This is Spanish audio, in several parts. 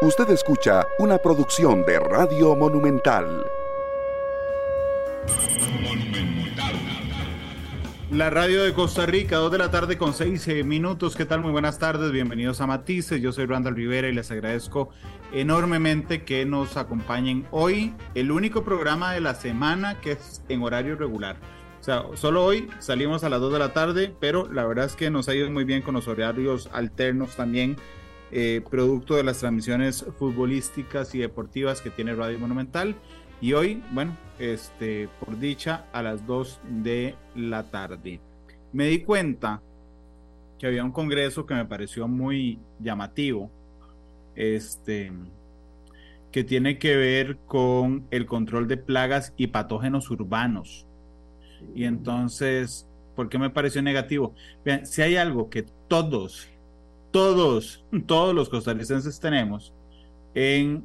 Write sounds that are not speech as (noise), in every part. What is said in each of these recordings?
Usted escucha una producción de Radio Monumental. La radio de Costa Rica, 2 de la tarde con 6 eh, minutos. ¿Qué tal? Muy buenas tardes, bienvenidos a Matices. Yo soy Randall Rivera y les agradezco enormemente que nos acompañen hoy, el único programa de la semana que es en horario regular. O sea, solo hoy salimos a las 2 de la tarde, pero la verdad es que nos ha ido muy bien con los horarios alternos también, eh, producto de las transmisiones futbolísticas y deportivas que tiene Radio Monumental. Y hoy, bueno, este, por dicha, a las 2 de la tarde. Me di cuenta que había un congreso que me pareció muy llamativo, este, que tiene que ver con el control de plagas y patógenos urbanos. Y entonces, ¿por qué me pareció negativo? Vean, si hay algo que todos, todos, todos los costarricenses tenemos, en,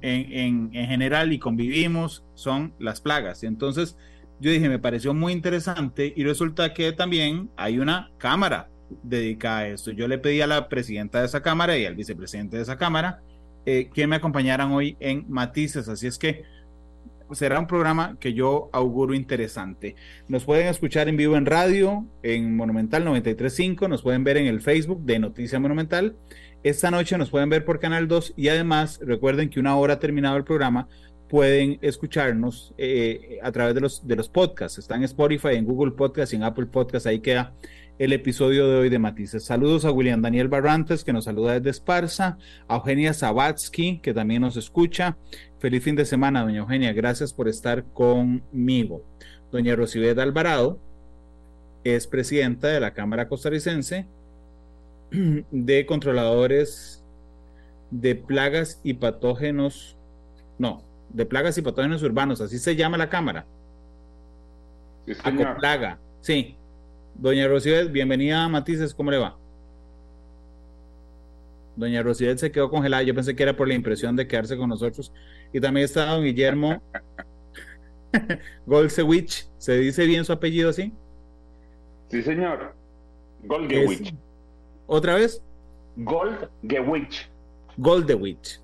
en, en, general y convivimos son las plagas. Entonces yo dije, me pareció muy interesante y resulta que también hay una cámara dedicada a esto. Yo le pedí a la presidenta de esa cámara y al vicepresidente de esa cámara eh, que me acompañaran hoy en Matices. Así es que será un programa que yo auguro interesante. Nos pueden escuchar en vivo en radio, en Monumental 935, nos pueden ver en el Facebook de Noticia Monumental esta noche nos pueden ver por Canal 2 y además recuerden que una hora terminado el programa pueden escucharnos eh, a través de los, de los podcasts. Está en Spotify, en Google Podcast y en Apple Podcast. Ahí queda el episodio de hoy de Matices. Saludos a William Daniel Barrantes, que nos saluda desde Esparza, a Eugenia Zabatsky, que también nos escucha. Feliz fin de semana, doña Eugenia. Gracias por estar conmigo. Doña Rosibeth Alvarado es presidenta de la Cámara Costarricense (clears throat) de controladores de plagas y patógenos, no, de plagas y patógenos urbanos, así se llama la cámara. Sí, plaga, sí. Doña Rocibel, bienvenida a Matices, ¿cómo le va? Doña Rocibel se quedó congelada, yo pensé que era por la impresión de quedarse con nosotros. Y también está don Guillermo Golsewich, ¿se dice bien su apellido así? Sí, señor. Golgewich. ¿Otra vez? Goldgewich. Goldewich.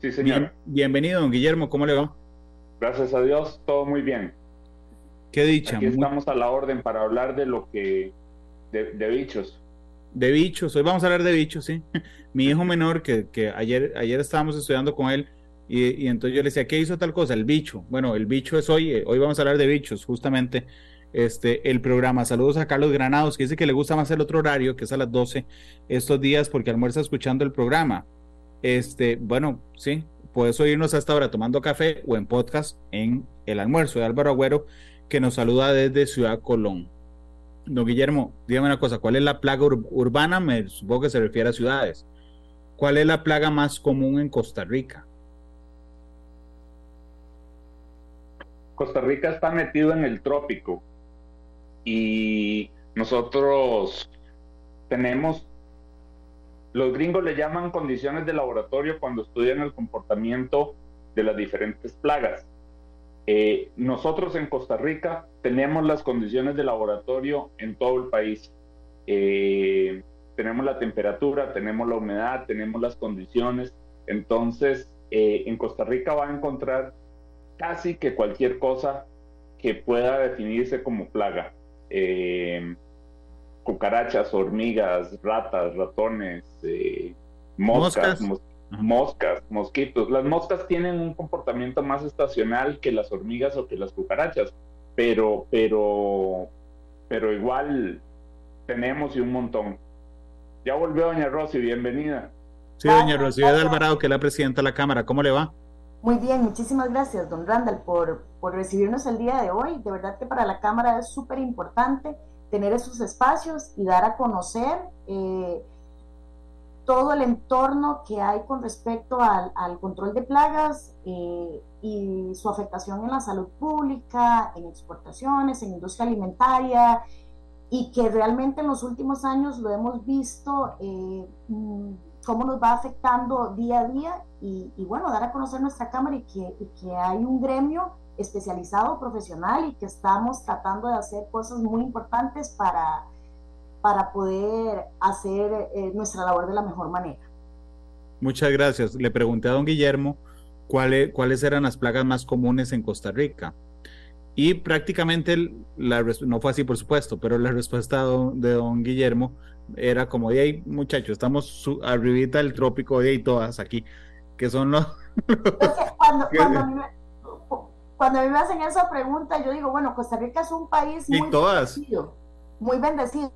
Sí, señor. bienvenido, don Guillermo, ¿cómo le va? Gracias a Dios, todo muy bien. Qué dicha. Aquí estamos a la orden para hablar de lo que. de, bichos. De bichos, hoy vamos a hablar de bichos, sí. (laughs) Mi hijo menor, que, que ayer, ayer estábamos estudiando con él, y, entonces yo le decía, ¿qué hizo tal cosa? El bicho. Bueno, el bicho es hoy, eh, hoy vamos a hablar de bichos, justamente este, el programa. Saludos a Carlos Granados, que dice que le gusta más el otro horario, que es a las 12 estos días, porque almuerza escuchando el programa. Este, bueno, sí, puedes oírnos hasta ahora tomando café o en podcast en el almuerzo de Álvaro Agüero, que nos saluda desde Ciudad Colón. Don Guillermo, dígame una cosa, ¿cuál es la plaga urbana? Me supongo que se refiere a ciudades. ¿Cuál es la plaga más común en Costa Rica? Costa Rica está metido en el trópico y nosotros tenemos, los gringos le llaman condiciones de laboratorio cuando estudian el comportamiento de las diferentes plagas. Eh, nosotros en Costa Rica tenemos las condiciones de laboratorio en todo el país. Eh, tenemos la temperatura, tenemos la humedad, tenemos las condiciones. Entonces, eh, en Costa Rica va a encontrar casi que cualquier cosa que pueda definirse como plaga. Eh, cucarachas, hormigas, ratas, ratones, eh, moscas, moscas, mosquitos. Las moscas tienen un comportamiento más estacional que las hormigas o que las cucarachas, pero, pero, pero igual tenemos y un montón. Ya volvió doña Rosy, bienvenida. Sí, doña Rosy de Alvarado, que es la presidenta de la Cámara, ¿cómo le va? Muy bien, muchísimas gracias, don Randall, por, por recibirnos el día de hoy. De verdad que para la Cámara es súper importante tener esos espacios y dar a conocer eh, todo el entorno que hay con respecto al, al control de plagas eh, y su afectación en la salud pública, en exportaciones, en industria alimentaria, y que realmente en los últimos años lo hemos visto eh, mm, cómo nos va afectando día a día y, bueno, dar a conocer nuestra Cámara y que, hay un gremio especializado, profesional y que estamos tratando de hacer cosas muy importantes para, para poder hacer eh, nuestra labor de la mejor manera. Muchas gracias. Le pregunté a don Guillermo cuáles, cuáles eran las plagas más comunes en Costa Rica. Y prácticamente, la, no fue así por supuesto, pero la respuesta de don, Guillermo era como, de ahí muchachos, estamos su, arribita del trópico de ahí todas aquí, que son los... (laughs) cuando, (laughs) cuando, a mí me, cuando, a mí me, hacen esa pregunta, yo digo, bueno, Costa Rica es un país muy bendecido, muy bendecido.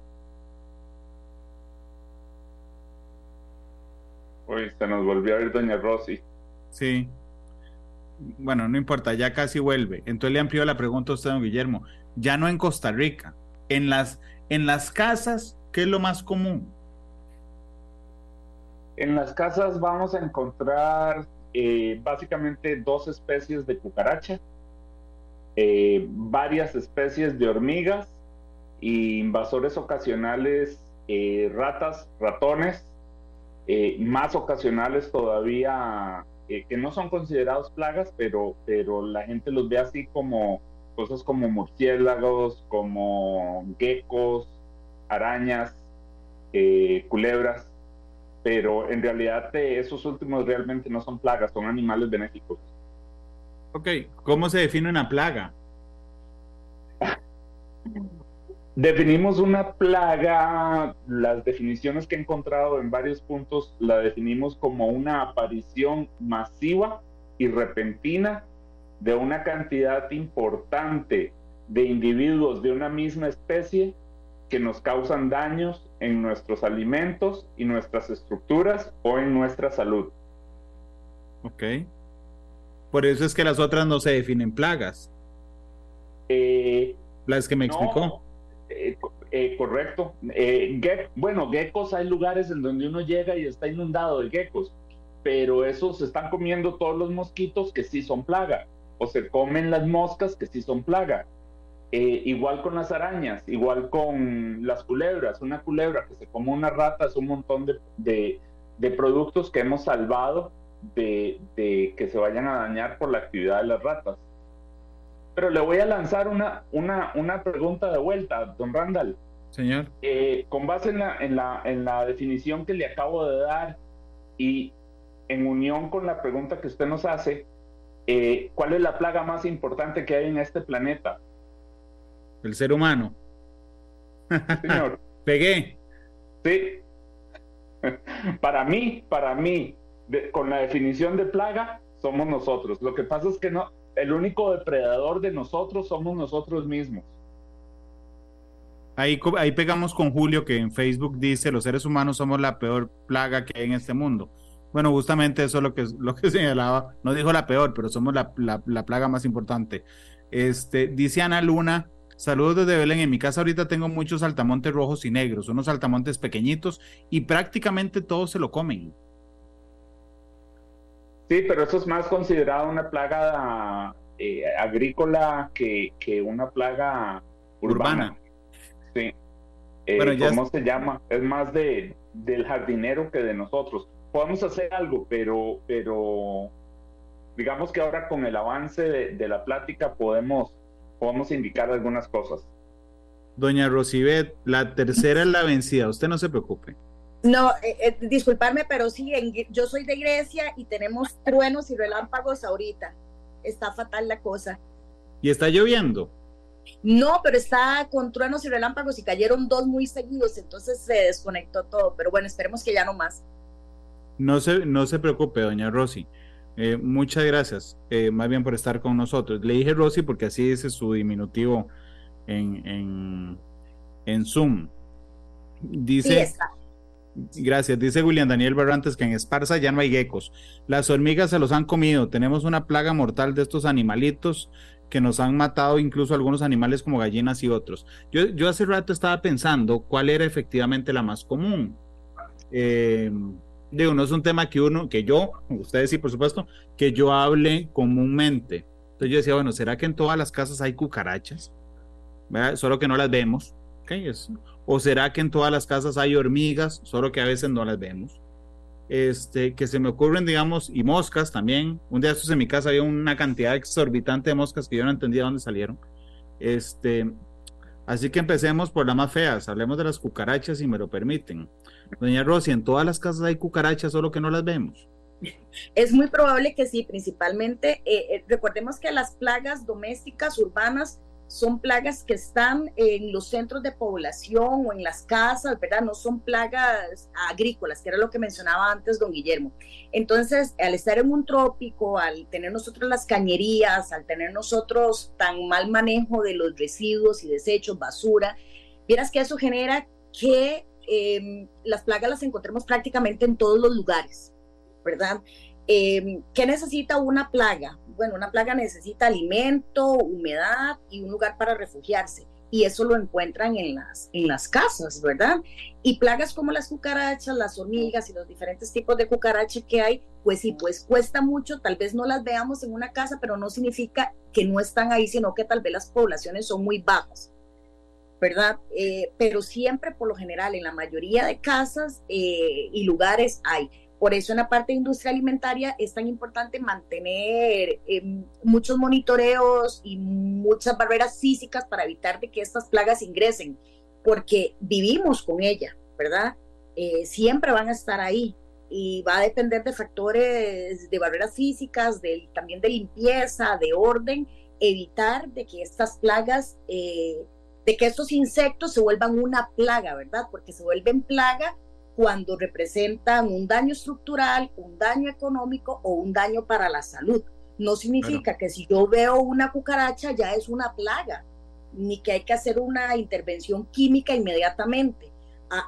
Uy, se nos volvió a ir doña Rosy. Sí bueno, no importa, ya casi vuelve. Entonces le amplió la pregunta a usted, don Guillermo. Ya no en Costa Rica, en las, en las casas, ¿qué es lo más común? En las casas vamos a encontrar eh, básicamente dos especies de cucaracha, eh, varias especies de hormigas y invasores ocasionales, eh, ratas, ratones, más ocasionales todavía que no son considerados plagas, pero, pero la gente los ve así como cosas como murciélagos, como geckos, arañas, eh, culebras, pero en realidad esos últimos realmente no son plagas, son animales benéficos. Ok, ¿cómo se define una plaga? (laughs) Definimos una plaga, las definiciones que he encontrado en varios puntos la definimos como una aparición masiva y repentina de una cantidad importante de individuos de una misma especie que nos causan daños en nuestros alimentos y nuestras estructuras o en nuestra salud. Ok. Por eso es que las otras no se definen plagas. Eh, las que me explicó. Eh, eh, correcto. Eh, bueno, geckos hay lugares en donde uno llega y está inundado de geckos, pero esos están comiendo todos los mosquitos que sí son plaga, o se comen las moscas que sí son plaga. igual con las arañas, igual con las culebras. Una culebra que se come una rata es un montón de, de, productos que hemos salvado de que se vayan a dañar por la actividad de las ratas. Pero le voy a lanzar una, una, una pregunta de vuelta, don Randall. Señor. Eh, con base en la, en, la, en la definición que le acabo de dar y en unión con la pregunta que usted nos hace, eh, ¿cuál es la plaga más importante que hay en este planeta? El ser humano. señor. (laughs) Pegué. Sí. (laughs) para mí, para mí, con la definición de plaga, somos nosotros. Lo que pasa es que no, el único depredador de nosotros somos nosotros mismos. Ahí, ahí pegamos con Julio que en Facebook dice los seres humanos somos la peor plaga que hay en este mundo. Bueno, justamente eso es lo que, (laughs) lo que señalaba. No dijo la peor, pero somos la, la, plaga más importante. Este, dice Ana Luna, saludos desde Belén. En mi casa ahorita tengo muchos saltamontes rojos y negros, unos saltamontes pequeñitos y prácticamente todos se lo comen. Sí, pero eso es más considerado una plaga eh, agrícola que, una plaga urbana. Sí. Eh, ¿Cómo se llama? Es más de, del jardinero que de nosotros. Podemos hacer algo, pero, pero digamos que ahora con el avance de, la plática podemos, podemos indicar algunas cosas. Doña Rosibet, la tercera es la vencida, usted no se preocupe. No, eh, eh, disculparme, pero sí, yo soy de Grecia y tenemos truenos y relámpagos ahorita. Está fatal la cosa. ¿Y está lloviendo? No, pero está con truenos y relámpagos y cayeron dos muy seguidos, entonces se desconectó todo. Pero bueno, esperemos que ya no más. No se, no se preocupe, doña Rosy. Eh, muchas gracias, más bien por estar con nosotros. Le dije Rosy porque así dice su diminutivo en, en, en Zoom. Dice, sí Gracias. Dice William Daniel Barrantes que en Esparza ya no hay geckos. Las hormigas se los han comido. Tenemos una plaga mortal de estos animalitos que nos han matado incluso algunos animales como gallinas y otros. Yo, yo hace rato estaba pensando cuál era efectivamente la más común. Eh, digo, no es un tema que uno, que yo, ustedes sí, por supuesto, que yo hable comúnmente. Entonces yo decía, bueno, ¿será que en todas las casas hay cucarachas? Solo que no las vemos. ¿O será que en todas las casas hay hormigas, solo que a veces no las vemos? Este, que se me ocurren, digamos, y moscas también. Un día estos en mi casa había una cantidad exorbitante de moscas que yo no entendía dónde salieron. Este, así que empecemos por las más feas. Hablemos de las cucarachas, si me lo permiten. Doña Rosy, ¿en todas las casas hay cucarachas, solo que no las vemos? (laughs) Es muy probable que sí, principalmente. Eh, eh, recordemos que las plagas domésticas urbanas son plagas que están en los centros de población o en las casas, ¿verdad? No son plagas agrícolas, que era lo que mencionaba antes don Guillermo. Entonces, al estar en un trópico, al tener nosotros las cañerías, al tener nosotros tan mal manejo de los residuos y desechos, basura, vieras que eso genera que em, las plagas las encontremos prácticamente en todos los lugares, ¿verdad? Eh, ¿Qué necesita una plaga? Bueno, una plaga necesita alimento, humedad y un lugar para refugiarse. Y eso lo encuentran en las, en las casas, ¿verdad? Y plagas como las cucarachas, las hormigas y los diferentes tipos de cucarachas que hay, pues sí, pues cuesta mucho, tal vez no las veamos en una casa, pero no significa que no están ahí, sino que tal vez las poblaciones son muy bajas. ¿verdad? Eh, pero siempre, por lo general, en la mayoría de casas eh, y lugares hay. Por eso en la parte de industria alimentaria es tan importante mantener em, muchos monitoreos y muchas barreras físicas para evitar de que estas plagas ingresen, porque vivimos con ella, ¿verdad? Eh, siempre van a estar ahí y va a depender de factores de barreras físicas, también de limpieza, de orden, evitar de que estas plagas, eh, de que estos insectos se vuelvan una plaga, ¿verdad? Porque se vuelven plaga cuando representan un daño estructural, un daño económico o un daño para la salud. No significa que si yo veo una cucaracha ya es una plaga, ni que hay que hacer una intervención química inmediatamente.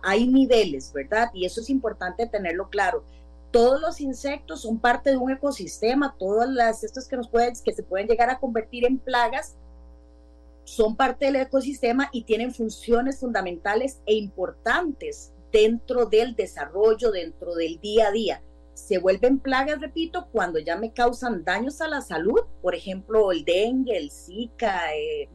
hay niveles, ¿verdad? Y eso es importante tenerlo claro. Todos los insectos son parte de un ecosistema, todas las estos que nos pueden, que se pueden llegar a convertir en plagas, son parte del ecosistema y tienen funciones fundamentales e importantes dentro del desarrollo, dentro del día a día. Se vuelven plagas, repito, cuando ya me causan daños a la salud, por ejemplo, el dengue, el zika, eh,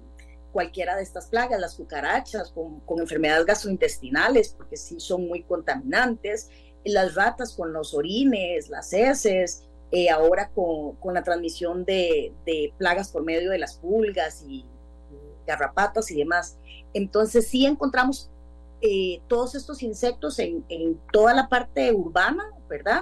cualquiera de estas plagas, las cucarachas con, enfermedades gastrointestinales, porque sí son muy contaminantes, las ratas con los orines, las heces, eh, ahora con, la transmisión de, de, plagas por medio de las pulgas y garrapatas y demás. Entonces sí encontramos eh, todos estos insectos en, toda la parte urbana, ¿verdad?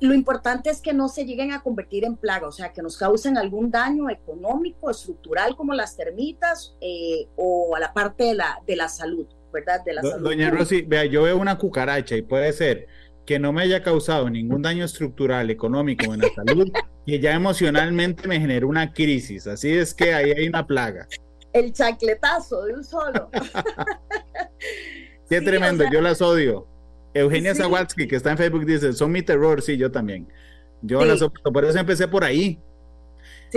Lo importante es que no se lleguen a convertir en plaga, o sea, que nos causen algún daño económico, estructural, como las termitas, eh, o a la parte de la, de la salud, ¿verdad? De la salud Doña Rosy, vea, yo veo una cucaracha y puede ser que no me haya causado ningún daño estructural, económico en la salud, (laughs) y ya emocionalmente me generó una crisis. Así es que ahí hay una plaga el chacletazo de un solo. (laughs) (laughs) Qué tremendo, yo las odio. Eugenia Zawatsky, que está en Facebook, dice, son mi terror, sí, yo también. Yo las soporto, por eso empecé por ahí.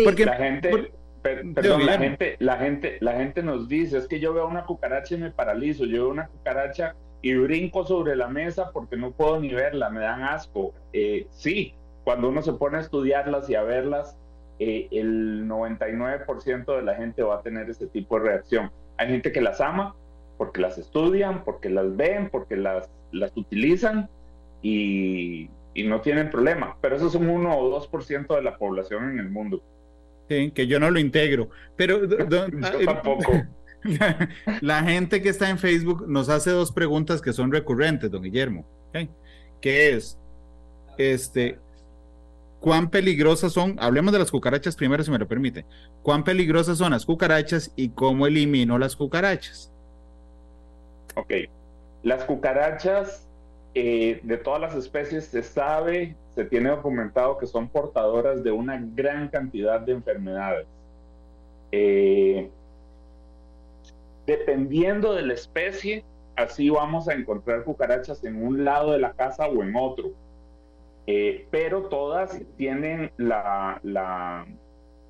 Porque la gente, perdón, la gente, la gente, la gente nos dice, es que yo veo una cucaracha y me paralizo, yo veo una cucaracha y brinco sobre la mesa porque no puedo ni verla, me dan asco. Eh, sí, cuando uno se pone a estudiarlas y a verlas, eh, el 99% de la gente va a tener ese tipo de reacción. Hay gente que las ama porque las estudian, porque las ven, porque las, las utilizan y, y no tienen problema. Pero eso es un 1 o 2% de la población en el mundo. Sí, que yo no lo integro. Pero (laughs) ah, eh, tampoco. (laughs) La, gente que está en Facebook nos hace dos preguntas que son recurrentes, don Guillermo. ¿Qué es? Este, cuán peligrosas son, hablemos de las cucarachas primero si me lo permite, cuán peligrosas son las cucarachas y cómo elimino las cucarachas. Ok, las cucarachas eh, de todas las especies se sabe, se tiene documentado que son portadoras de una gran cantidad de enfermedades. Eh, dependiendo de la especie, así vamos a encontrar cucarachas en un lado de la casa o en otro eh, pero todas tienen la,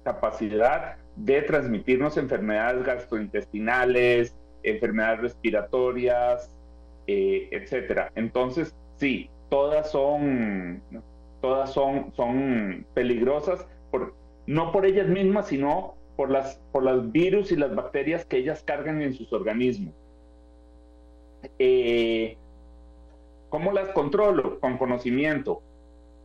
capacidad de transmitirnos enfermedades gastrointestinales, enfermedades respiratorias, eh, etcétera. Entonces, sí, todas son, todas son, son peligrosas, no por ellas mismas, sino por las, por las virus y las bacterias que ellas cargan en sus organismos. Eh, ¿Cómo las controlo? Con conocimiento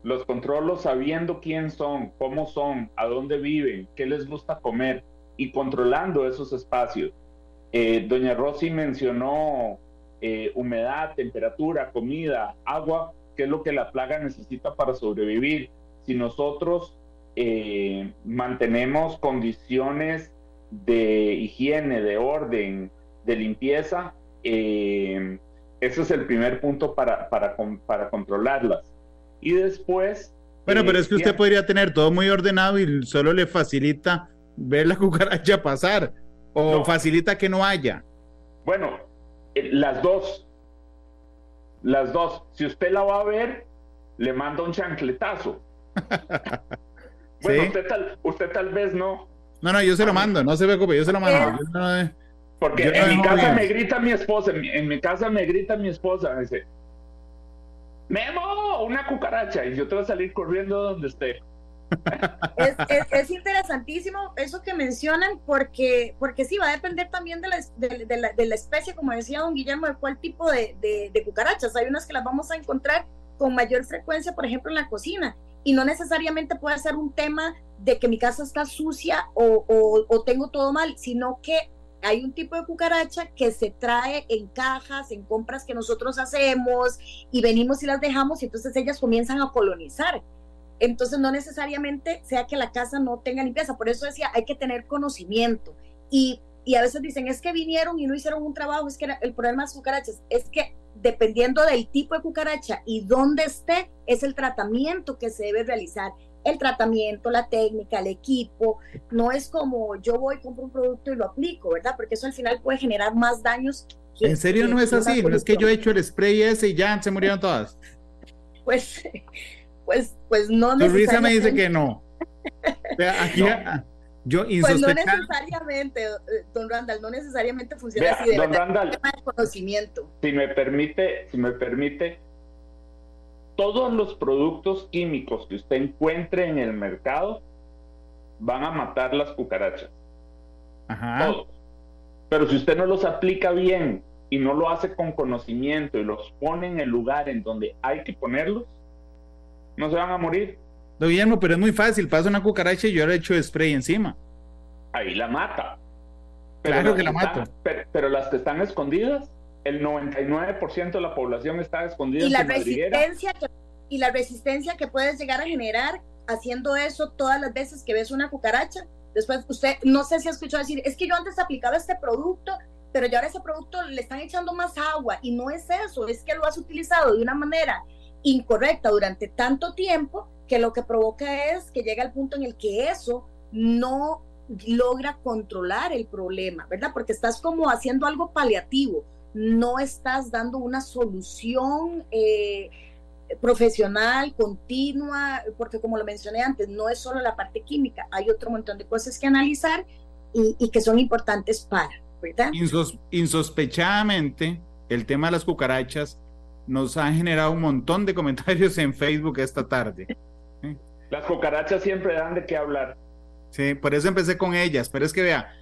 los controlo sabiendo quién son, cómo son, a dónde viven, qué les gusta comer, y, controlando esos espacios. Eh, doña Rosy mencionó, eh, humedad, temperatura, comida, agua, que es lo que la plaga necesita para sobrevivir. Si nosotros eh, mantenemos condiciones de higiene, de orden, de limpieza, ese es el primer punto para, para, para controlarlas. Y después... Bueno, pero es que usted podría tener todo muy ordenado y solo le facilita ver la (laughs) cucaracha pasar o facilita que no haya. Bueno, las dos. Las dos. Si usted la va a ver, le manda un chancletazo. (laughs) bueno, usted, tal, usted tal vez no. No, no, yo se lo mando, no se preocupe, yo se lo mando. Porque en mi casa me grita mi esposa, en mi, casa me grita mi esposa, me dice, Memo, una cucaracha, y yo te voy a salir corriendo donde esté. Es, es, interesantísimo eso que mencionan porque, porque sí, va a depender también de la, de, la, de la especie, como decía don Guillermo, de cuál tipo de, de, cucarachas. Hay unas que las vamos a encontrar con mayor frecuencia, por ejemplo, en la cocina. Y no necesariamente puede ser un tema de que mi casa está sucia o, o tengo todo mal, sino que hay un tipo de cucaracha que se trae en cajas, en compras que nosotros hacemos y venimos y las dejamos y entonces ellas comienzan a colonizar. Entonces no necesariamente sea que la casa no tenga limpieza, por eso decía, hay que tener conocimiento. Y, y a veces dicen, es que vinieron y no hicieron un trabajo, es que el problema de las cucarachas es que dependiendo del tipo de cucaracha y dónde esté, es el tratamiento que se debe realizar el tratamiento, la técnica, el equipo. No es como yo voy, compro un producto y lo aplico, ¿verdad? Porque eso al final puede generar más daños. ¿En serio no es así? No es que yo he hecho el spray ese y ya se murieron (laughs) todas. Pues, pues, pues no Tu risa me dice que no. (laughs) Aquí, Yo pues no necesariamente, don Randall, no necesariamente funciona así de don Randall, conocimiento. Si me permite, si me permite, todos los productos químicos que usted encuentre en el mercado van a matar las cucarachas. Ajá. Todos. Pero si usted no los aplica bien y no lo hace con conocimiento y los pone en el lugar en donde hay que ponerlos, no se van a morir. No, Guillermo, pero es muy fácil. Pasa una cucaracha y yo le echo spray encima. Ahí la mata. claro que la mata. pero, las que están escondidas, el 99% de la población está escondida y la resistencia que, y la resistencia que puedes llegar a generar haciendo eso todas las veces que ves una cucaracha después usted no sé si ha escuchado decir es que yo antes aplicaba este producto pero ya ahora ese producto le están echando más agua y no es eso es que lo has utilizado de una manera incorrecta durante tanto tiempo que lo que provoca es que llega al punto en el que eso no logra controlar el problema, ¿verdad? Porque estás como haciendo algo paliativo, no estás dando una solución eh, profesional, continua, porque como lo mencioné antes, no es solo la parte química, hay otro montón de cosas que analizar y, que son importantes para, ¿verdad? insospechadamente, el tema de las cucarachas nos ha generado un montón de comentarios en Facebook esta tarde. Las cucarachas siempre dan de qué hablar. Sí, por eso empecé con ellas, pero es que vea,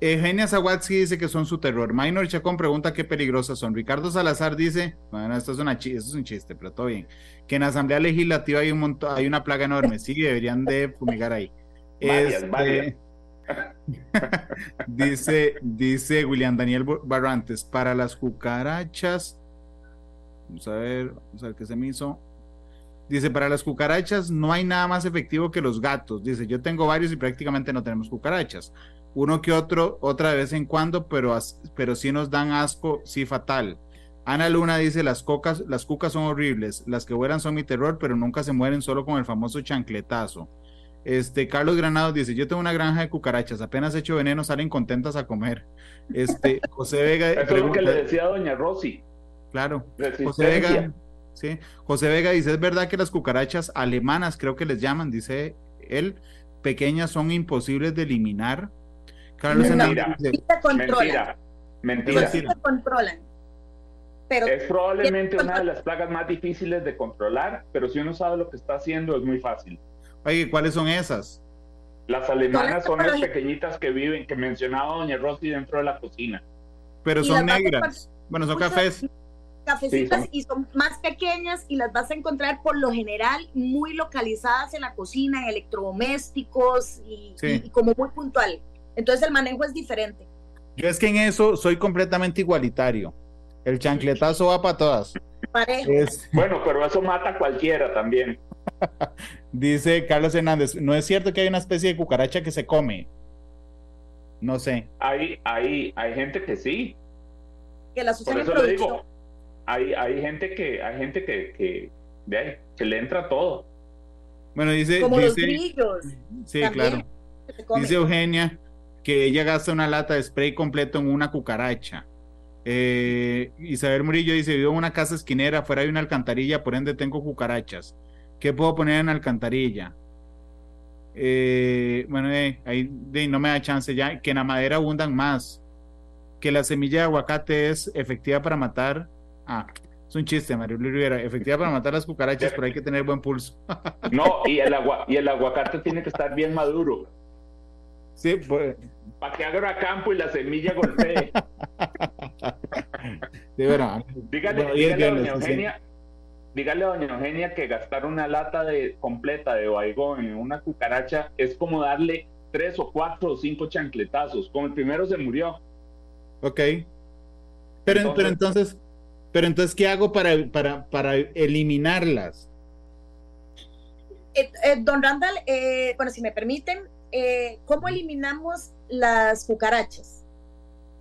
Eugenia Zawatsky dice que son su terror. Minor Chacón pregunta qué peligrosas son. Ricardo Salazar dice, bueno, esto es, una esto es un chiste, pero todo bien. Que en la Asamblea Legislativa hay un montón, hay una plaga enorme. Sí, deberían de fumigar ahí. Este, (laughs) dice, dice William Daniel Barrantes, para las cucarachas, vamos a ver, vamos a ver qué se me hizo. Dice, para las cucarachas no hay nada más efectivo que los gatos. Dice, yo tengo varios y prácticamente no tenemos cucarachas uno que otro, otra de vez en cuando, pero, pero sí nos dan asco, sí fatal. Ana Luna dice, las, cocas, las cucas son horribles, las que vuelan son mi terror, pero nunca se mueren solo con el famoso chancletazo. Este, Carlos Granados dice, yo tengo una granja de cucarachas, apenas hecho veneno, salen contentas a comer. Este, (laughs) José Vega... Eso es lo que le decía a doña Rosy. Claro. José Vega, sí. José Vega dice, es verdad que las cucarachas alemanas, creo que les llaman, dice él, pequeñas son imposibles de eliminar. Carlos mentira, mentira, mentira. Sí se controlan. Pero es probablemente una de las plagas más difíciles de controlar, pero si uno sabe lo que está haciendo es muy fácil. Oye, ¿cuáles son esas? Las alemanas son las pequeñitas que viven, que mencionaba doña Rosy dentro de la cocina. Pero son negras. Bueno, son cafés. Cafecitas y son más pequeñas y las vas a encontrar por lo general muy localizadas en la cocina, en electrodomésticos y como muy puntual. Entonces el manejo es diferente. Yo es que en eso soy completamente igualitario. El chancletazo va para todas. (laughs) Bueno, pero eso mata a cualquiera también. (laughs) Dice Carlos Hernández, no es cierto que hay una especie de cucaracha que se come. No sé. Hay, hay, hay gente que sí. Que Por eso le digo, hay, hay gente que, hay gente que, que, que le entra todo. Bueno, dice. Como los grillos. Sí, claro. Dice Eugenia que ella gasta una lata de spray completo en una cucaracha. Eh, Isabel Murillo dice: Vivo en una casa esquinera, afuera hay una alcantarilla, por ende tengo cucarachas. ¿Qué puedo poner en la alcantarilla? Eh, bueno, eh, ahí no me da chance ya. Que en la madera abundan más. Que la semilla de aguacate es efectiva para matar. Ah, es un chiste, Mario Luis Rivera. Efectiva para matar las cucarachas, pero hay que tener buen pulso. (laughs) no, y el, agua, y el aguacate tiene que estar bien maduro. Sí, pues. Para que haga campo y la semilla golpee. sí, bueno, dígale, dígale a doña Eugenia, dígale a doña Eugenia que gastar una lata de completa de baigón en una cucaracha es como darle tres o cuatro o cinco chancletazos. Como el primero se murió. Ok. Pero entonces, pero entonces, pero entonces ¿qué hago para, para, para eliminarlas? Eh, eh, don Randall, eh, bueno, si me permiten, ¿cómo eliminamos las cucarachas?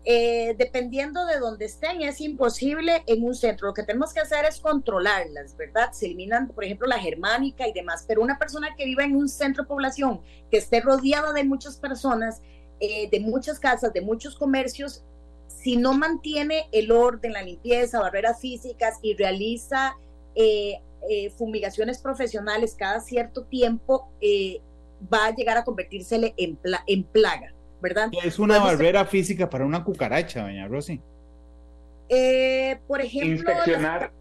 dependiendo de dónde estén, es imposible en un centro. Lo que tenemos que hacer es controlarlas, ¿verdad? Se eliminan, por ejemplo, la germánica y demás, pero una persona que viva en un centro de población, que esté rodeada de muchas personas, de muchas casas, de muchos comercios, si no mantiene el orden, la limpieza, barreras físicas y realiza eh, eh, fumigaciones profesionales cada cierto tiempo, eh, va a llegar a convertírsele en, en plaga, ¿verdad? es una barrera física para una cucaracha, doña Rosy? por ejemplo... Inspeccionar,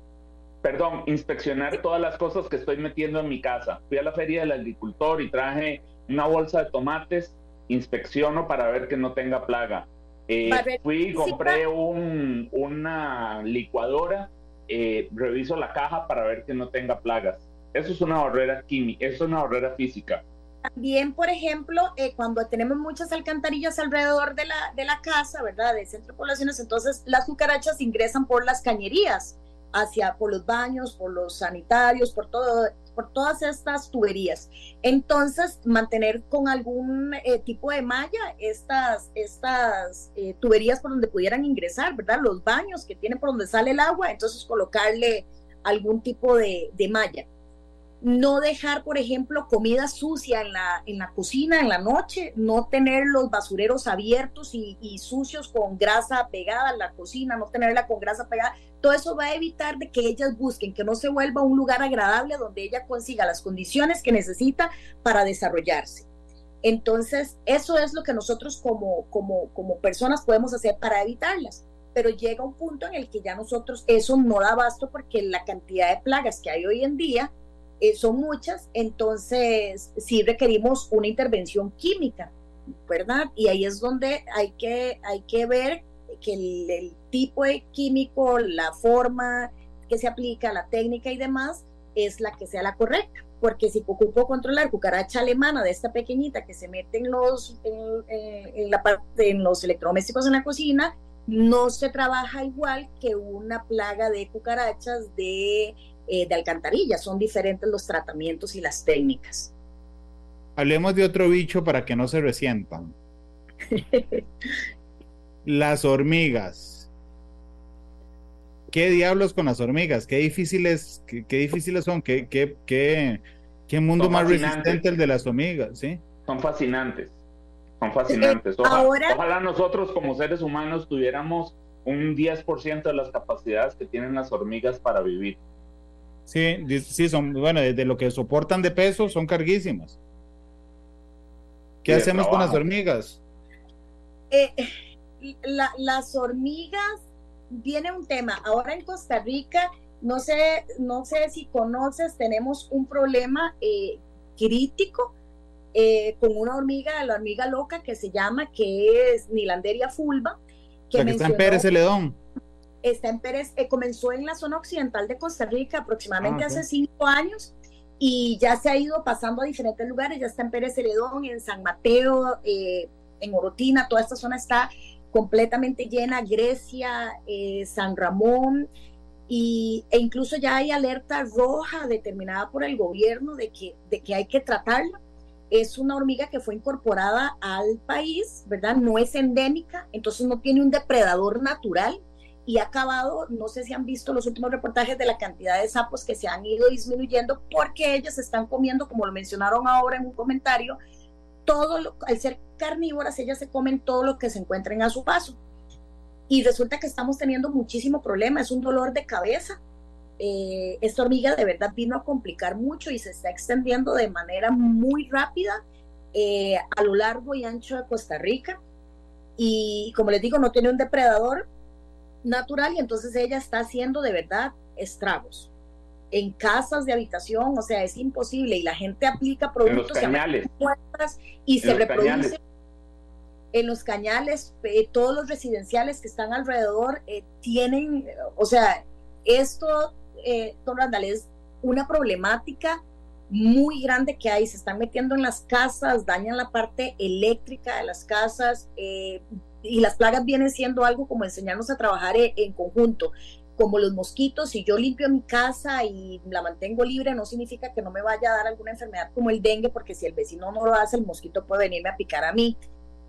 perdón, inspeccionar todas las cosas que estoy metiendo en mi casa. Fui a la feria del agricultor y traje una bolsa de tomates, inspecciono para ver que no tenga plaga eh, fui, compré un, una licuadora, eh, reviso la caja para ver que no tenga plagas. Eso es una barrera química, eso es una barrera física. También, por ejemplo, eh, cuando tenemos muchas alcantarillas alrededor de la, de la casa, ¿verdad? De centro de poblaciones, entonces las cucarachas ingresan por las cañerías, hacia, por los baños, por los sanitarios, por todo, por todas estas tuberías. Entonces, mantener con algún eh, tipo de malla estas, estas eh, tuberías por donde pudieran ingresar, ¿verdad? Los baños que tienen por donde sale el agua, entonces colocarle algún tipo de, de malla no dejar, por ejemplo, comida sucia en la, en la cocina en la noche, no tener los basureros abiertos y, sucios con grasa pegada en la cocina, no tenerla con grasa pegada. Todo eso va a evitar de que ellas busquen, que no se vuelva un lugar agradable donde ella consiga las condiciones que necesita para desarrollarse. Entonces, eso es lo que nosotros como, como, como personas podemos hacer para evitarlas. Pero llega un punto en el que ya nosotros eso no da abasto porque la cantidad de plagas que hay hoy en día eh, son muchas, entonces sí requerimos una intervención química, ¿verdad? Y ahí es donde hay que, hay que ver que el, tipo de químico, la forma que se aplica, la técnica y demás, es la que sea la correcta. Porque si ocupo controlar cucaracha alemana de esta pequeñita que se mete en los, en, la parte, en los electrodomésticos en la cocina, no se trabaja igual que una plaga de cucarachas de eh, de alcantarilla. Son diferentes los tratamientos y las técnicas. Hablemos de otro bicho para que no se resientan. (laughs) las hormigas. ¿Qué diablos con las hormigas? Qué difíciles, qué, difíciles son, qué, qué, qué, mundo más resistente el de las hormigas, ¿sí? Son fascinantes, son fascinantes. Ojalá, ojalá nosotros como seres humanos tuviéramos un 10% de las capacidades que tienen las hormigas para vivir. Sí, sí, son, bueno, desde lo que soportan de peso son carguísimas. ¿Qué hacemos con las hormigas? Eh, las hormigas, viene un tema. Ahora en Costa Rica, no sé, no sé si conoces, tenemos un problema eh, crítico eh, con una hormiga, la hormiga loca que se llama, que es Nilanderia fulva. Que, está en Pérez Celedón está en Pérez, eh, comenzó en la zona occidental de Costa Rica aproximadamente ah, hace cinco años y ya se ha ido pasando a diferentes lugares, ya está en Pérez Celedón, en San Mateo, eh, en Orotina, toda esta zona está completamente llena, Grecia, eh, San Ramón, y, e incluso ya hay alerta roja determinada por el gobierno de que, de que hay que tratarla. Es una hormiga que fue incorporada al país, ¿verdad? No es endémica, entonces no tiene un depredador natural y ha acabado, no sé si han visto los últimos reportajes de la cantidad de sapos que se han ido disminuyendo porque ellas están comiendo, como lo mencionaron ahora en un comentario, todo, lo, al ser carnívoras, ellas se comen todo lo que se encuentren a su paso. Y resulta que estamos teniendo muchísimo problema, es un dolor de cabeza. Eh, esta hormiga de verdad vino a complicar mucho y se está extendiendo de manera muy rápida eh, a lo largo y ancho de Costa Rica. Y como les digo, no tiene un depredador natural y entonces ella está haciendo de verdad estragos en casas de habitación, o sea, es imposible y la gente aplica productos y se reproduce en los cañales, eh, todos los residenciales que están alrededor eh, tienen, o sea, esto, eh, don Randall, es una problemática muy grande que hay, se están metiendo en las casas, dañan la parte eléctrica de las casas y las plagas vienen siendo algo como enseñarnos a trabajar en conjunto como los mosquitos, si yo limpio mi casa y la mantengo libre, no significa que no me vaya a dar alguna enfermedad como el dengue, porque si el vecino no lo hace, el mosquito puede venirme a picar a mí.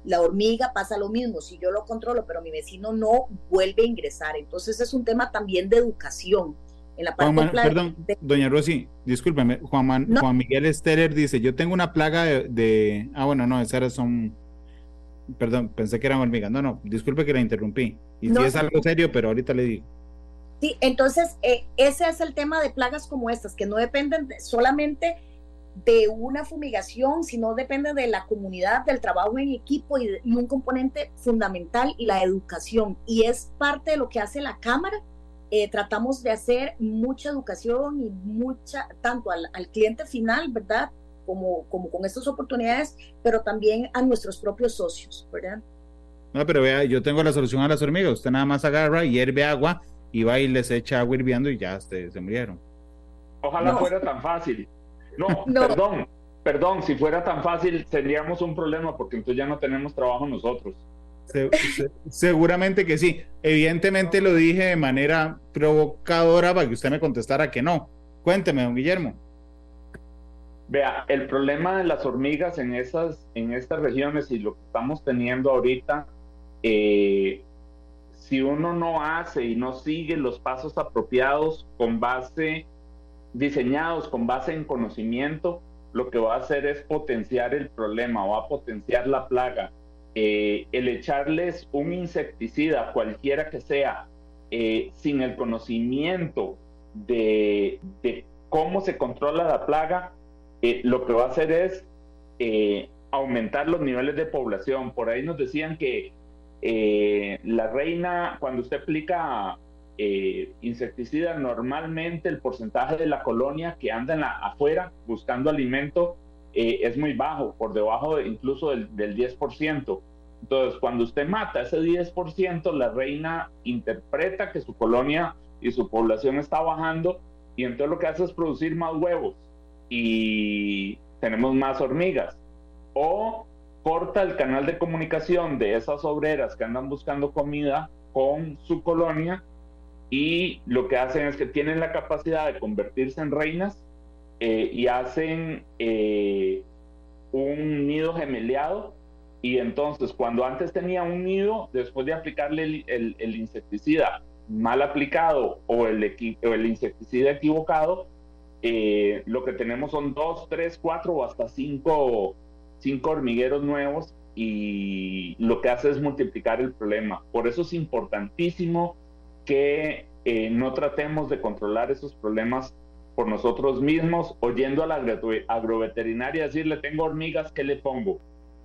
La hormiga pasa lo mismo, si yo lo controlo, pero mi vecino no vuelve a ingresar. Entonces es un tema también de educación. En la parte perdón, doña Rosy, discúlpeme, Juan, Juan Miguel Esteller dice, yo tengo una plaga de, ah, bueno, no, esas son, perdón, pensé que eran hormigas, no, no, disculpe que la interrumpí, y si es algo serio, pero ahorita le digo. Sí, entonces eh, ese es el tema de plagas como estas, que no dependen solamente de una fumigación, sino depende de la comunidad, del trabajo en equipo y, un componente fundamental y la educación. Y es parte de lo que hace la Cámara. Eh, tratamos de hacer mucha educación y mucha, tanto al, cliente final, ¿verdad? Como, como con estas oportunidades, pero también a nuestros propios socios, ¿verdad? No, pero vea, yo tengo la solución a las hormigas. Usted nada más agarra, hierve agua y va y les echa agua hirviendo y ya se, se murieron. Ojalá fuera tan fácil. (laughs) No, perdón, perdón, si fuera tan fácil tendríamos un problema porque entonces ya no tenemos trabajo nosotros. seguramente que sí. Evidentemente lo dije de manera provocadora para que usted me contestara que no. Cuénteme, don Guillermo. Vea, el problema de las hormigas en esas, en estas regiones y lo que estamos teniendo ahorita, eh, si uno no hace y no sigue los pasos apropiados con base, diseñados con base en conocimiento, lo que va a hacer es potenciar el problema, va a potenciar la plaga. Eh, el echarles un insecticida, cualquiera que sea, eh, sin el conocimiento de, cómo se controla la plaga, eh, lo que va a hacer es aumentar los niveles de población. Por ahí nos decían que eh, la reina, cuando usted aplica eh, insecticida, normalmente el porcentaje de la colonia que anda en la, afuera buscando alimento eh, es muy bajo, por debajo incluso del, del 10%. Entonces, cuando usted mata ese 10%, la reina interpreta que su colonia y su población está bajando y entonces lo que hace es producir más huevos y tenemos más hormigas. O corta el canal de comunicación de esas obreras que andan buscando comida con su colonia y lo que hacen es que tienen la capacidad de convertirse en reinas eh, y hacen eh, un nido gemeleado y entonces cuando antes tenía un nido, después de aplicarle el, insecticida mal aplicado o el, el insecticida equivocado, eh, lo que tenemos son dos, tres, cuatro o hasta cinco cinco hormigueros nuevos y lo que hace es multiplicar el problema. Por eso es importantísimo que eh, no tratemos de controlar esos problemas por nosotros mismos, oyendo a la agroveterinaria decirle tengo hormigas, ¿qué le pongo?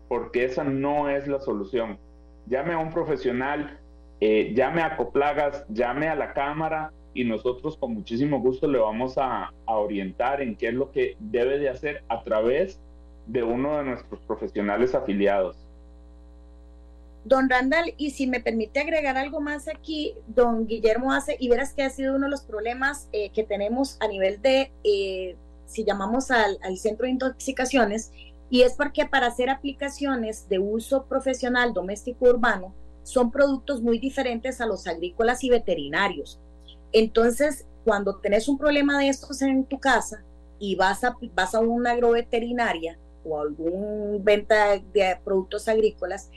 Porque esa no es la solución. Llame a un profesional, eh, llame a Coplagas, llame a la cámara y nosotros con muchísimo gusto le vamos a, a orientar en qué es lo que debe de hacer a través de uno de nuestros profesionales afiliados. Don Randall, y si me permite agregar algo más aquí, don Guillermo hace, y verás que ha sido uno de los problemas eh, que tenemos a nivel de, eh, si llamamos al, al, centro de intoxicaciones, y es porque para hacer aplicaciones de uso profesional doméstico urbano, son productos muy diferentes a los agrícolas y veterinarios. Entonces, cuando tenés un problema de estos en tu casa y vas a, vas a una agroveterinaria o algún venta de productos agrícolas,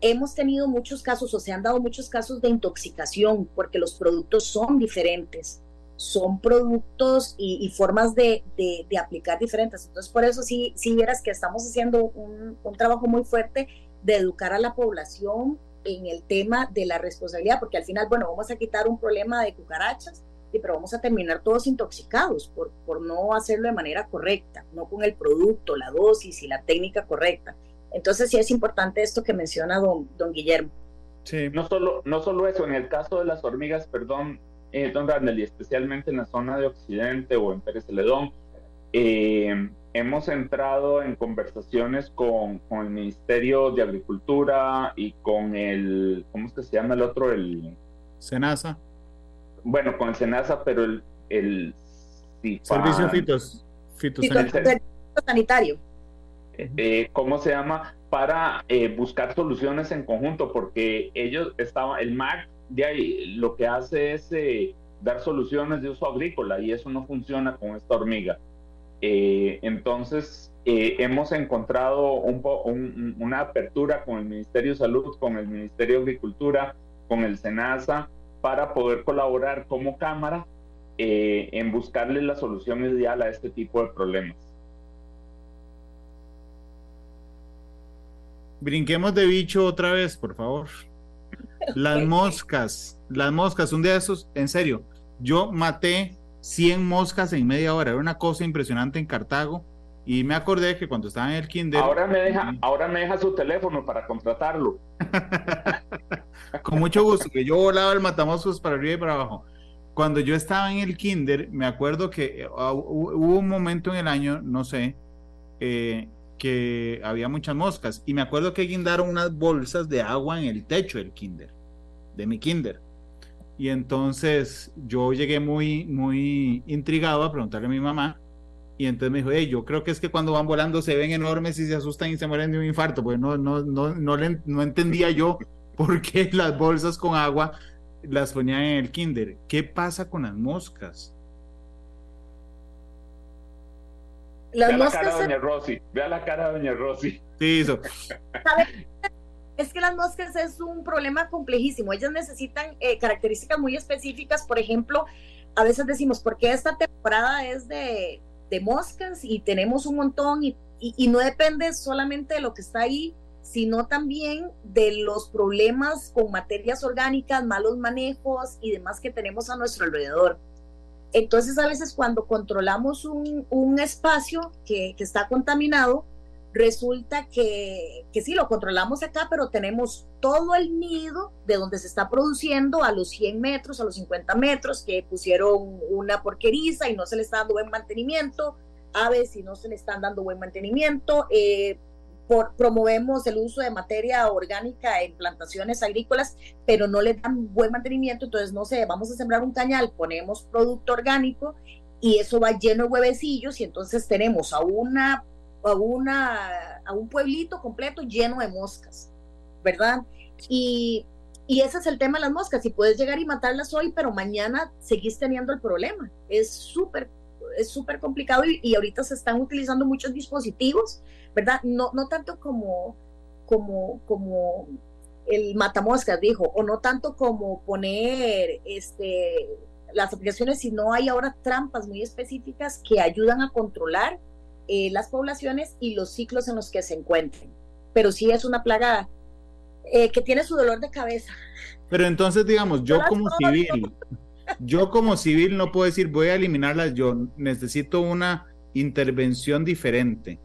hemos tenido muchos casos o se han dado muchos casos de intoxicación porque los productos son diferentes, son productos y, formas de, de, aplicar diferentes. Entonces, por eso sí, sí vieras que estamos haciendo un, un trabajo muy fuerte de educar a la población en el tema de la responsabilidad, porque al final, bueno, vamos a quitar un problema de cucarachas, pero vamos a terminar todos intoxicados por, por no hacerlo de manera correcta, no con el producto, la dosis y la técnica correcta. Entonces sí es importante esto que menciona don, don Guillermo. Sí. No solo, no solo eso, en el caso de las hormigas, perdón, eh, don Randall, y especialmente en la zona de Occidente o en Pérez Celedón, eh, hemos entrado en conversaciones con, con, el Ministerio de Agricultura y con el, ¿cómo es que se llama el otro? El Senasa. Bueno, con el Senasa, pero el, el Servicio fitos, fitosanitario. Eh, ¿Cómo se llama? Para eh, buscar soluciones en conjunto, porque ellos estaban, el MAC de ahí lo que hace es eh, dar soluciones de uso agrícola y eso no funciona con esta hormiga. Eh, entonces, eh, hemos encontrado un, una apertura con el Ministerio de Salud, con el Ministerio de Agricultura, con el SENASA, para poder colaborar como Cámara eh, en buscarle la solución ideal a este tipo de problemas. Brinquemos de bicho otra vez, por favor. Las moscas, las moscas, un día de esos, en serio, yo maté 100 moscas en media hora. Era una cosa impresionante en Cartago. Y me acordé que cuando estaba en el kinder... Ahora me deja, ahora me deja su teléfono para contratarlo. (laughs) Con mucho gusto, que yo volaba el matamoscos para arriba y para abajo. Cuando yo estaba en el kinder, me acuerdo que eh, hubo un momento en el año, no sé, eh, que había muchas moscas. Y me acuerdo que guindaron unas bolsas de agua en el techo del kinder, de mi kinder. Y entonces yo llegué muy, muy intrigado a preguntarle a mi mamá. Y entonces me dijo, hey, yo creo que es que cuando van volando se ven enormes y se asustan y se mueren de un infarto. Pues no, no, no, no, no entendía yo (laughs) por qué las bolsas con agua las ponían en el kinder. ¿Qué pasa con las moscas? Las Vea la cara de Doña Rosy. Vea la cara de Doña Rosy. Sí, eso. (laughs) Es que las moscas es un problema complejísimo. Ellas necesitan eh, características muy específicas. Por ejemplo, a veces decimos, ¿por qué esta temporada es de, moscas y tenemos un montón? Y, y, no depende solamente de lo que está ahí, sino también de los problemas con materias orgánicas, malos manejos y demás que tenemos a nuestro alrededor. Entonces, a veces cuando controlamos un, un espacio que, que está contaminado, resulta que, que sí, lo controlamos acá, pero tenemos todo el nido de donde se está produciendo a los 100 metros, a los 50 metros, que pusieron una porqueriza y no se le está dando buen mantenimiento, aves y no se le están dando buen mantenimiento, eh, por, promovemos el uso de materia orgánica en plantaciones agrícolas, pero no le dan buen mantenimiento, entonces no sé, vamos a sembrar un cañal, ponemos producto orgánico y eso va lleno de huevecillos y entonces tenemos a una a, una, a un pueblito completo lleno de moscas, ¿verdad? Y, y ese es el tema de las moscas, si puedes llegar y matarlas hoy, pero mañana seguís teniendo el problema. Es súper es súper complicado y, ahorita se están utilizando muchos dispositivos, ¿verdad? No, no tanto como, como, como el matamoscas dijo, o no tanto como poner este, las aplicaciones, sino hay ahora trampas muy específicas que ayudan a controlar eh, las poblaciones y los ciclos en los que se encuentren. Pero sí es una plaga eh, que tiene su dolor de cabeza. Pero entonces, digamos, yo como civil, yo como civil no puedo decir voy a eliminarlas, yo necesito una intervención diferente.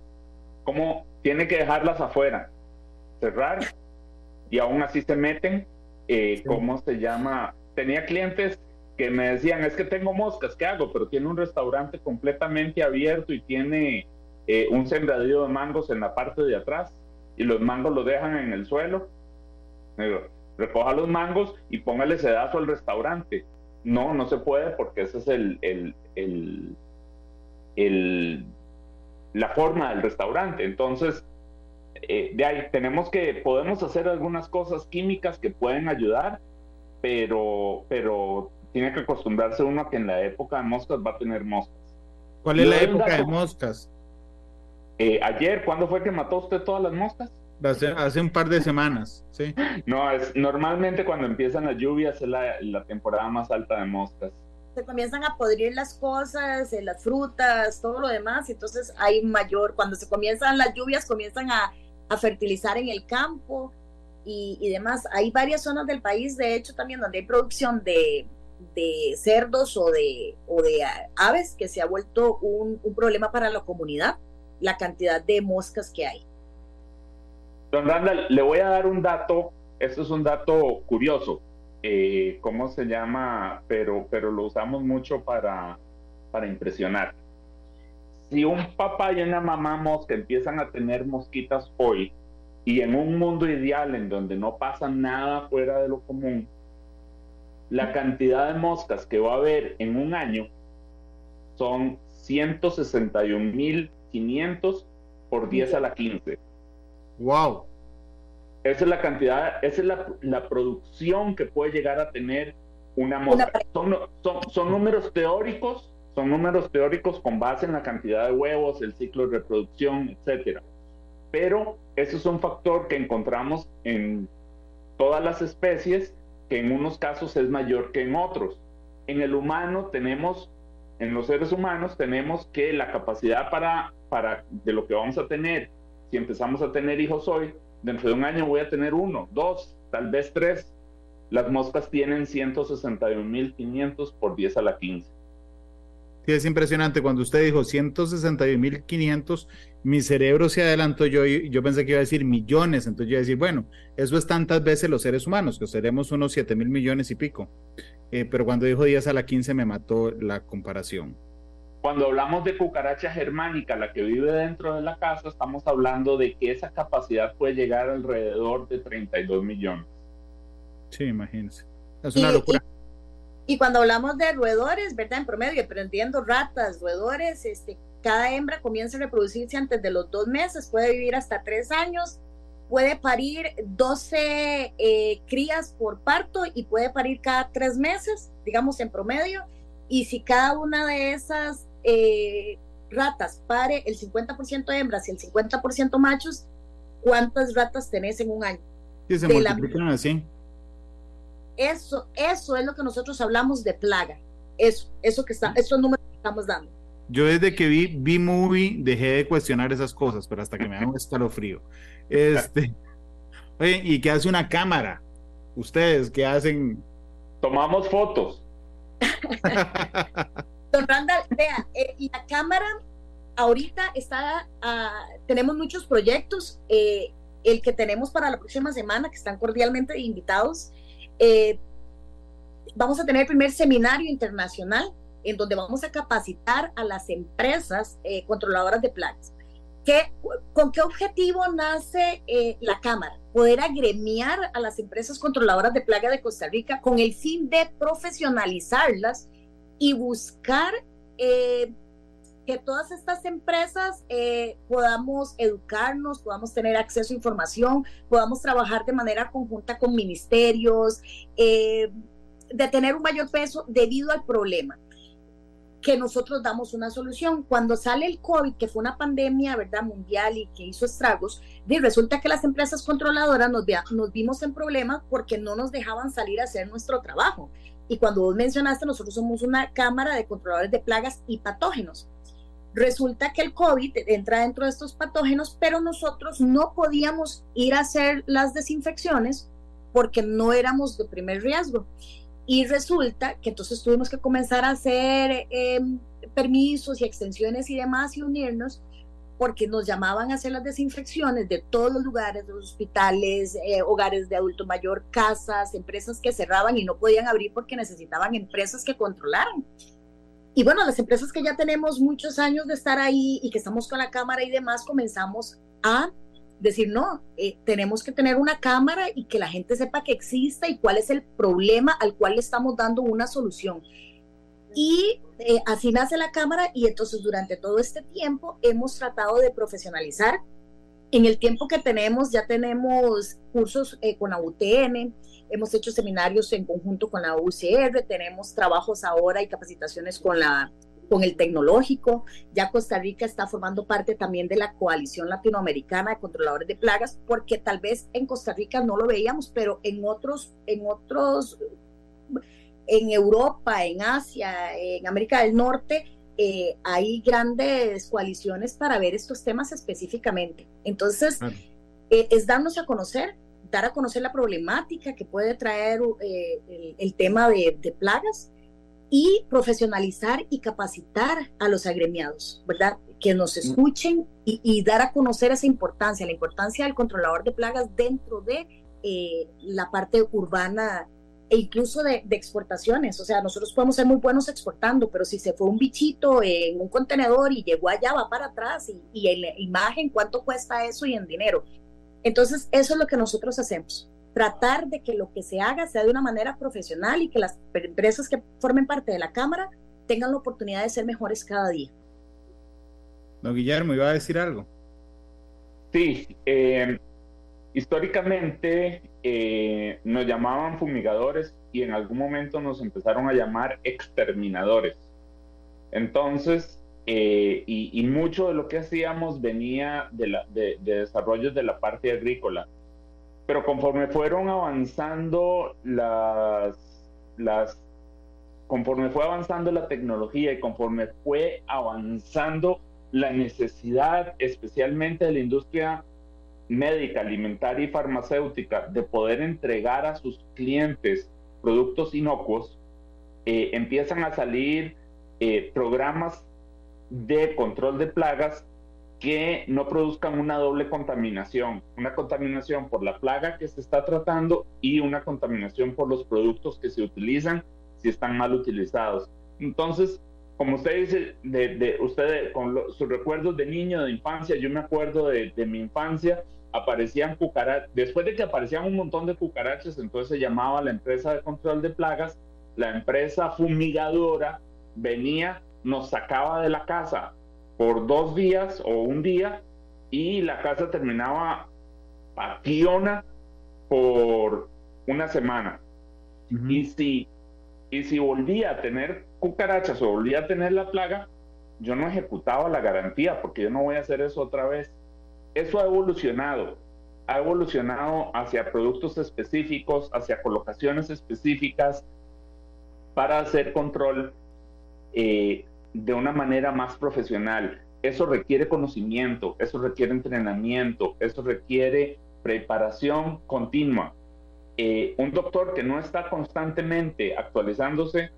¿Cómo tiene que dejarlas afuera? Cerrar y aún así se meten. Eh, ¿Cómo se llama? Tenía clientes que me decían, es que tengo moscas, ¿qué hago? Pero tiene un restaurante completamente abierto y tiene eh, un sembradío de mangos en la parte de atrás y los mangos los dejan en el suelo. recoja los mangos y póngale sedazo al restaurante. No, no se puede porque esa es el, el, el, la forma del restaurante. Entonces, eh, de ahí tenemos que, podemos hacer algunas cosas químicas que pueden ayudar, pero, pero tiene que acostumbrarse uno a que en la época de moscas va a tener moscas. ¿Cuál es la época de moscas? Eh, ayer, ¿cuándo fue que mató usted todas las moscas? Hace, un par de semanas, sí. No, es normalmente cuando empiezan las lluvias es la, la temporada más alta de moscas. Se comienzan a podrir las cosas, eh, las frutas, todo lo demás, y entonces hay mayor, cuando se comienzan las lluvias, comienzan a, a fertilizar en el campo y, y, demás. Hay varias zonas del país, de hecho, también donde hay producción de, de cerdos o de, o de aves, que se ha vuelto un, un problema para la comunidad, la cantidad de moscas que hay. Don Randall, le voy a dar un dato, esto es un dato curioso, eh, ¿cómo se llama? Pero, pero lo usamos mucho para, para impresionar. Si un papá y una mamá mosca empiezan a tener mosquitas hoy, y en un mundo ideal en donde no pasa nada fuera de lo común, la cantidad de moscas que va a haber en un año son 161.500 por 10 a la 15. Wow. Esa es la cantidad, esa es la, la producción que puede llegar a tener una mosca. Son, son, son, números teóricos, son números teóricos con base en la cantidad de huevos, el ciclo de reproducción, etcétera. Pero eso es un factor que encontramos en todas las especies, que en unos casos es mayor que en otros. En el humano tenemos, en los seres humanos tenemos que la capacidad para, para de lo que vamos a tener si empezamos a tener hijos hoy, dentro de un año voy a tener uno, dos, tal vez tres. Las moscas tienen 161.500 por 10 a la 15. Sí, es impresionante. Cuando usted dijo 161.500, mi cerebro se adelantó. Yo, yo pensé que iba a decir millones. Entonces yo iba a decir, bueno, eso es tantas veces los seres humanos, que seremos unos 7 mil millones y pico. Eh, pero cuando dijo 10 a la 15 me mató la comparación. Cuando hablamos de cucaracha germánica, la que vive dentro de la casa, estamos hablando de que esa capacidad puede llegar alrededor de 32 millones. Sí, imagínense. Es una locura. Y, cuando hablamos de roedores, ¿verdad? En promedio, aprendiendo ratas, roedores, este, cada hembra comienza a reproducirse antes de los dos meses, puede vivir hasta tres años, puede parir 12 eh, crías por parto y puede parir cada tres meses, digamos en promedio. Y si cada una de esas eh, ratas pare el 50% hembras y el 50% machos, ¿cuántas ratas tenés en un año? Sí, se multiplican así. Eso, eso es lo que nosotros hablamos de plaga. Eso, eso que está, esos números que estamos dando. Yo desde que vi, vi movie dejé de cuestionar esas cosas, pero hasta que me hago escalofrío. Este, (laughs) oye, ¿y qué hace una cámara? Ustedes, ¿qué hacen? Tomamos fotos. (laughs) Don Randall, vea, eh, la cámara ahorita está, uh, tenemos muchos proyectos, eh, el que tenemos para la próxima semana, que están cordialmente invitados, eh, vamos a tener el primer seminario internacional en donde vamos a capacitar a las empresas eh, controladoras de plagas. ¿Qué, ¿Con qué objetivo nace eh, la Cámara? Poder agremiar a las empresas controladoras de plaga de Costa Rica con el fin de profesionalizarlas y buscar que todas estas empresas eh, podamos educarnos, podamos tener acceso a información, podamos trabajar de manera conjunta con ministerios, eh, de tener un mayor peso debido al problema que nosotros damos una solución. Cuando sale el COVID, que fue una pandemia, ¿verdad?, mundial y que hizo estragos, resulta que las empresas controladoras nos, nos vimos en problemas porque no nos dejaban salir a hacer nuestro trabajo. Y cuando vos mencionaste, nosotros somos una cámara de controladores de plagas y patógenos. Resulta que el COVID entra dentro de estos patógenos, pero nosotros no podíamos ir a hacer las desinfecciones porque no éramos de primer riesgo. Y resulta que entonces tuvimos que comenzar a hacer eh, permisos y extensiones y demás y unirnos porque nos llamaban a hacer las desinfecciones de todos los lugares, los hospitales, eh, hogares de adulto mayor, casas, empresas que cerraban y no podían abrir porque necesitaban empresas que controlaran. Y bueno, las empresas que ya tenemos muchos años de estar ahí y que estamos con la cámara y demás, comenzamos a decir, no, eh, tenemos que tener una cámara y que la gente sepa que exista y cuál es el problema al cual le estamos dando una solución. Y eh, así nace la Cámara y entonces durante todo este tiempo hemos tratado de profesionalizar En el tiempo que tenemos, ya tenemos cursos eh, con la UTN, hemos hecho seminarios en conjunto con la UCR, tenemos trabajos ahora y capacitaciones con la con el tecnológico. Ya Costa Rica está formando parte también de la coalición latinoamericana de controladores de plagas, porque tal vez en Costa Rica no lo veíamos, pero en otros, en otros, en Europa, en Asia, en América del Norte, eh, hay grandes coaliciones para ver estos temas específicamente. Entonces, eh, es darnos a conocer, dar a conocer la problemática que puede traer eh, el, tema de, de plagas y profesionalizar y capacitar a los agremiados, ¿verdad? Que nos mm. escuchen y, dar a conocer esa importancia, la importancia del controlador de plagas dentro de eh, la parte urbana e incluso de, exportaciones. O sea, nosotros podemos ser muy buenos exportando, pero si se fue un bichito en un contenedor y llegó allá, va para atrás y, y en la imagen, ¿cuánto cuesta eso y en dinero? Entonces, eso es lo que nosotros hacemos tratar de que lo que se haga sea de una manera profesional y que las empresas que formen parte de la Cámara tengan la oportunidad de ser mejores cada día. Don Guillermo, iba a decir algo. Sí, eh, históricamente eh, nos llamaban fumigadores y en algún momento nos empezaron a llamar exterminadores. Entonces, eh, y, mucho de lo que hacíamos venía de, la, de, de desarrollos de la parte agrícola. Pero conforme fueron avanzando las, las, conforme fue avanzando la tecnología y conforme fue avanzando la necesidad, especialmente de la industria médica, alimentaria y farmacéutica, de poder entregar a sus clientes productos inocuos, eh, empiezan a salir eh, programas de control de plagas que no produzcan una doble contaminación, una contaminación por la plaga que se está tratando y una contaminación por los productos que se utilizan si están mal utilizados. Entonces, como usted dice, de, usted con sus recuerdos de niño, de infancia, yo me acuerdo de, de mi infancia, aparecían cucarachas, después de que aparecían un montón de cucarachas, entonces se llamaba la empresa de control de plagas, la empresa fumigadora venía, nos sacaba de la casa por dos días o un día y la casa terminaba pationa por una semana. Y si y si volvía a tener cucarachas o volvía a tener la plaga, yo no ejecutaba la garantía porque yo no voy a hacer eso otra vez. Eso ha evolucionado, ha evolucionado hacia productos específicos, hacia colocaciones específicas para hacer control eh, de una manera más profesional. Eso requiere conocimiento, eso requiere entrenamiento, eso requiere preparación continua. Eh, un doctor que no está constantemente actualizándose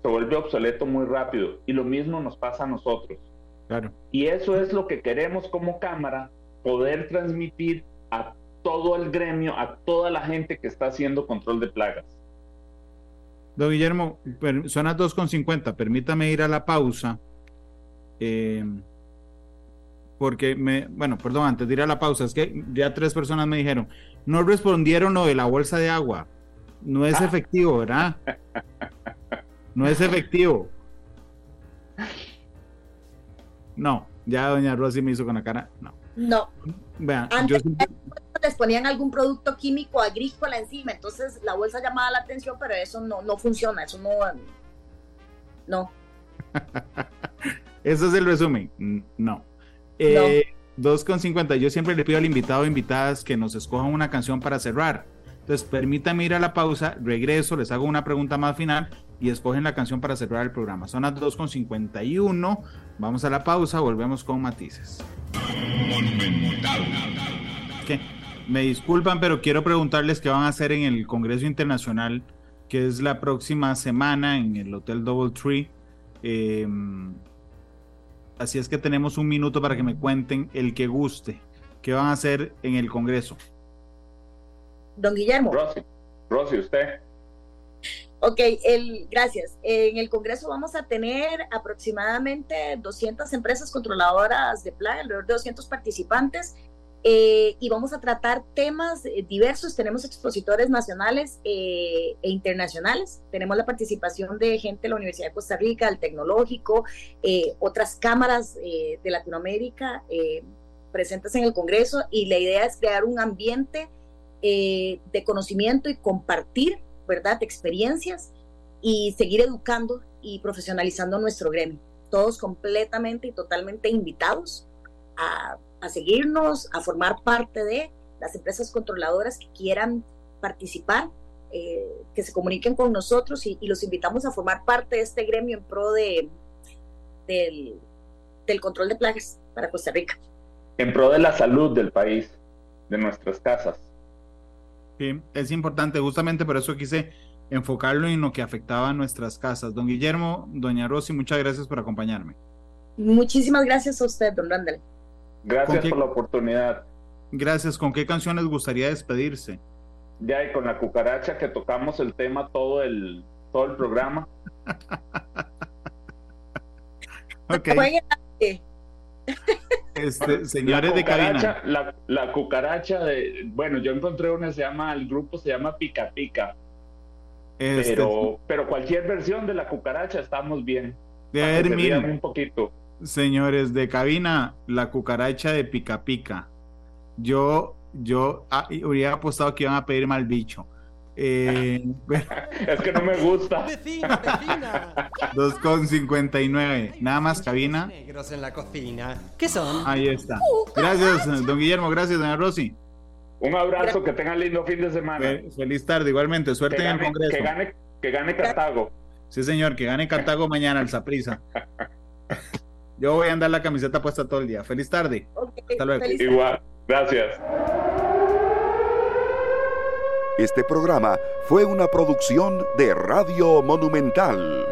se vuelve obsoleto muy rápido y lo mismo nos pasa a nosotros. Claro. Y eso es lo que queremos como cámara, poder transmitir a todo el gremio, a toda la gente que está haciendo control de plagas. Don Guillermo, son las 2.50, permítame ir a la pausa. Eh, porque me, bueno, perdón, antes de ir a la pausa, es que ya tres personas me dijeron, no respondieron lo de la bolsa de agua. No es efectivo, ¿verdad? No es efectivo. No, ya doña Rosy me hizo con la cara. No. No. Vean, yo les ponían algún producto químico agrícola encima, entonces la bolsa llamaba la atención, pero eso no, no funciona, eso no... No. (laughs) Eso es el resumen. No. Eh, 2.50. Yo siempre le pido al invitado o invitadas que nos escojan una canción para cerrar. Entonces, permítame ir a la pausa, regreso, les hago una pregunta más final y escogen la canción para cerrar el programa. Son las 2.51. Vamos a la pausa, volvemos con matices. ¿Qué? Me disculpan, pero quiero preguntarles qué van a hacer en el Congreso Internacional, que es la próxima semana en el Hotel Double Tree. Em, así es que tenemos un minuto para que me cuenten el que guste. ¿Qué van a hacer en el Congreso? Don Guillermo. Rosy, usted. Ok, el, gracias. En el Congreso vamos a tener aproximadamente 200 empresas controladoras de plaga, alrededor de 200 participantes. Eh, y vamos a tratar temas eh, diversos. Tenemos expositores nacionales eh, e internacionales. Tenemos la participación de gente de la Universidad de Costa Rica, del Tecnológico, otras cámaras de Latinoamérica presentes en el Congreso y la idea es crear un ambiente eh, de conocimiento y compartir, ¿verdad?, experiencias y seguir educando y profesionalizando nuestro gremio. Todos completamente y totalmente invitados a, a seguirnos, a formar parte de las empresas controladoras que quieran participar, eh, que se comuniquen con nosotros y, y, los invitamos a formar parte de este gremio en pro de, del, del control de plagas para Costa Rica. En pro de la salud del país, de nuestras casas. Sí, es importante, justamente por eso quise enfocarlo en lo que afectaba a nuestras casas. Don Guillermo, doña Rosy, muchas gracias por acompañarme. Muchísimas gracias a usted, don Randall. Gracias por la oportunidad. Gracias. ¿Con qué canción les gustaría despedirse? Ya, y con la cucaracha que tocamos el tema todo el, todo el programa. (laughs) ok. Este, señores de cabina. La, la, cucaracha de, bueno, yo encontré una, se llama, el grupo se llama Pica Pica. Este, pero, pero cualquier versión de la cucaracha estamos bien. De un poquito. Señores de cabina, la cucaracha de Pica Pica. Yo, yo ah, hubiera apostado que iban a pedir mal bicho. Eh, (laughs) es que no me gusta. (laughs) 2,59. Nada más cabina. Negros en la cocina. ¿Qué son? Ahí está. Gracias, don Guillermo. Gracias, doña Rosy. Un abrazo, que tengan lindo fin de semana. Feliz tarde, igualmente. Suerte en el Congreso. Que gane, que gane Cartago. Sí, señor, que gane Cartago mañana al Zaprisa. (laughs) Yo voy a andar la camiseta puesta todo el día. Feliz tarde. Okay, Hasta luego. feliz Igual, gracias. Este programa fue una producción de Radio Monumental.